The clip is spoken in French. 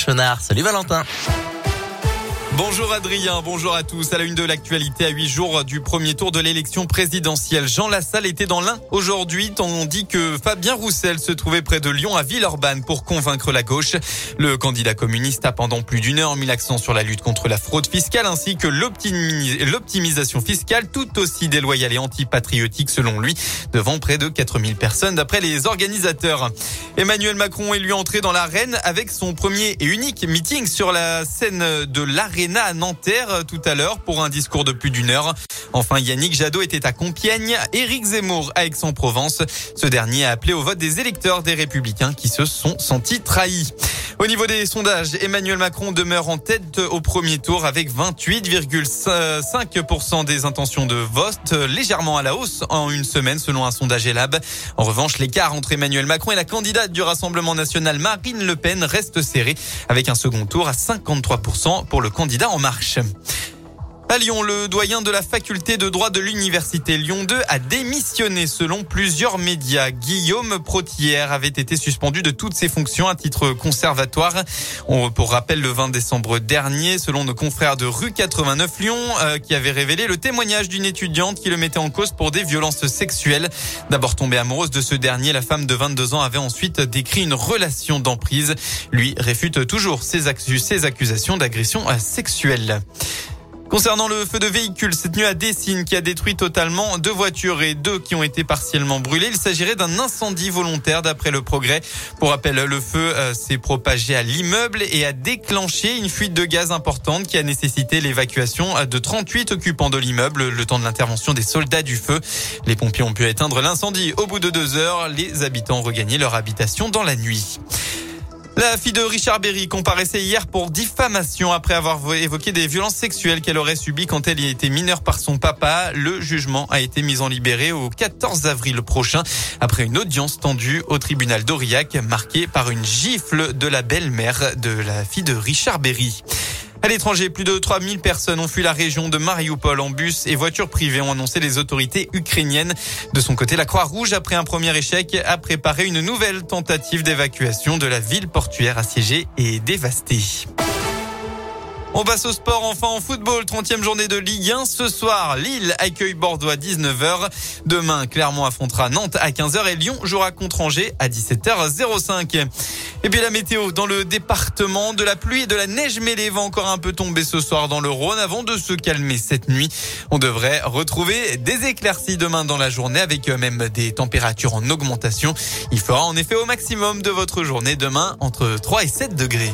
Chenard. Salut Valentin. Bonjour Adrien, bonjour à tous. À la une de l'actualité, à huit jours du premier tour de l'élection présidentielle, Jean Lassalle était dans l'un aujourd'hui. On dit que Fabien Roussel se trouvait près de Lyon à Villeurbanne pour convaincre la gauche. Le candidat communiste a pendant plus d'une heure mis l'accent sur la lutte contre la fraude fiscale ainsi que l'optimisation fiscale tout aussi déloyale et antipatriotique selon lui, devant près de 4000 personnes d'après les organisateurs. Emmanuel Macron est lui entré dans l'arène avec son premier et unique meeting sur la scène de l'arène à Nanterre euh, tout à l'heure pour un discours de plus d'une heure. Enfin, Yannick Jadot était à Compiègne, Éric Zemmour à Aix-en-Provence. Ce dernier a appelé au vote des électeurs des Républicains qui se sont sentis trahis. Au niveau des sondages, Emmanuel Macron demeure en tête au premier tour avec 28,5% des intentions de vote, légèrement à la hausse en une semaine selon un sondage Elab. En revanche, l'écart entre Emmanuel Macron et la candidate du Rassemblement national Marine Le Pen reste serré avec un second tour à 53% pour le candidat En Marche. À Lyon, le doyen de la faculté de droit de l'université Lyon 2 a démissionné selon plusieurs médias. Guillaume Protière avait été suspendu de toutes ses fonctions à titre conservatoire. pour rappel, le 20 décembre dernier, selon nos confrères de rue 89 Lyon, euh, qui avait révélé le témoignage d'une étudiante qui le mettait en cause pour des violences sexuelles. D'abord tombée amoureuse de ce dernier, la femme de 22 ans avait ensuite décrit une relation d'emprise. Lui réfute toujours ses, ses accusations d'agression sexuelle. Concernant le feu de véhicule, cette nuit à Dessine qui a détruit totalement deux voitures et deux qui ont été partiellement brûlées. Il s'agirait d'un incendie volontaire d'après le progrès. Pour rappel, le feu euh, s'est propagé à l'immeuble et a déclenché une fuite de gaz importante qui a nécessité l'évacuation de 38 occupants de l'immeuble le temps de l'intervention des soldats du feu. Les pompiers ont pu éteindre l'incendie. Au bout de deux heures, les habitants ont regagné leur habitation dans la nuit. La fille de Richard Berry comparaissait hier pour diffamation après avoir évoqué des violences sexuelles qu'elle aurait subies quand elle y était mineure par son papa. Le jugement a été mis en libéré au 14 avril prochain après une audience tendue au tribunal d'Aurillac marquée par une gifle de la belle-mère de la fille de Richard Berry. À l'étranger, plus de 3000 personnes ont fui la région de Mariupol en bus et voitures privées, ont annoncé les autorités ukrainiennes. De son côté, la Croix-Rouge, après un premier échec, a préparé une nouvelle tentative d'évacuation de la ville portuaire assiégée et dévastée. On passe au sport enfin en football. 30e journée de Ligue 1. Ce soir, Lille accueille Bordeaux à 19h. Demain, Clermont affrontera Nantes à 15h et Lyon jouera contre Angers à 17h05. Et puis la météo dans le département de la pluie et de la neige mêlée va encore un peu tomber ce soir dans le Rhône avant de se calmer cette nuit. On devrait retrouver des éclaircies demain dans la journée avec même des températures en augmentation. Il fera en effet au maximum de votre journée demain entre 3 et 7 degrés.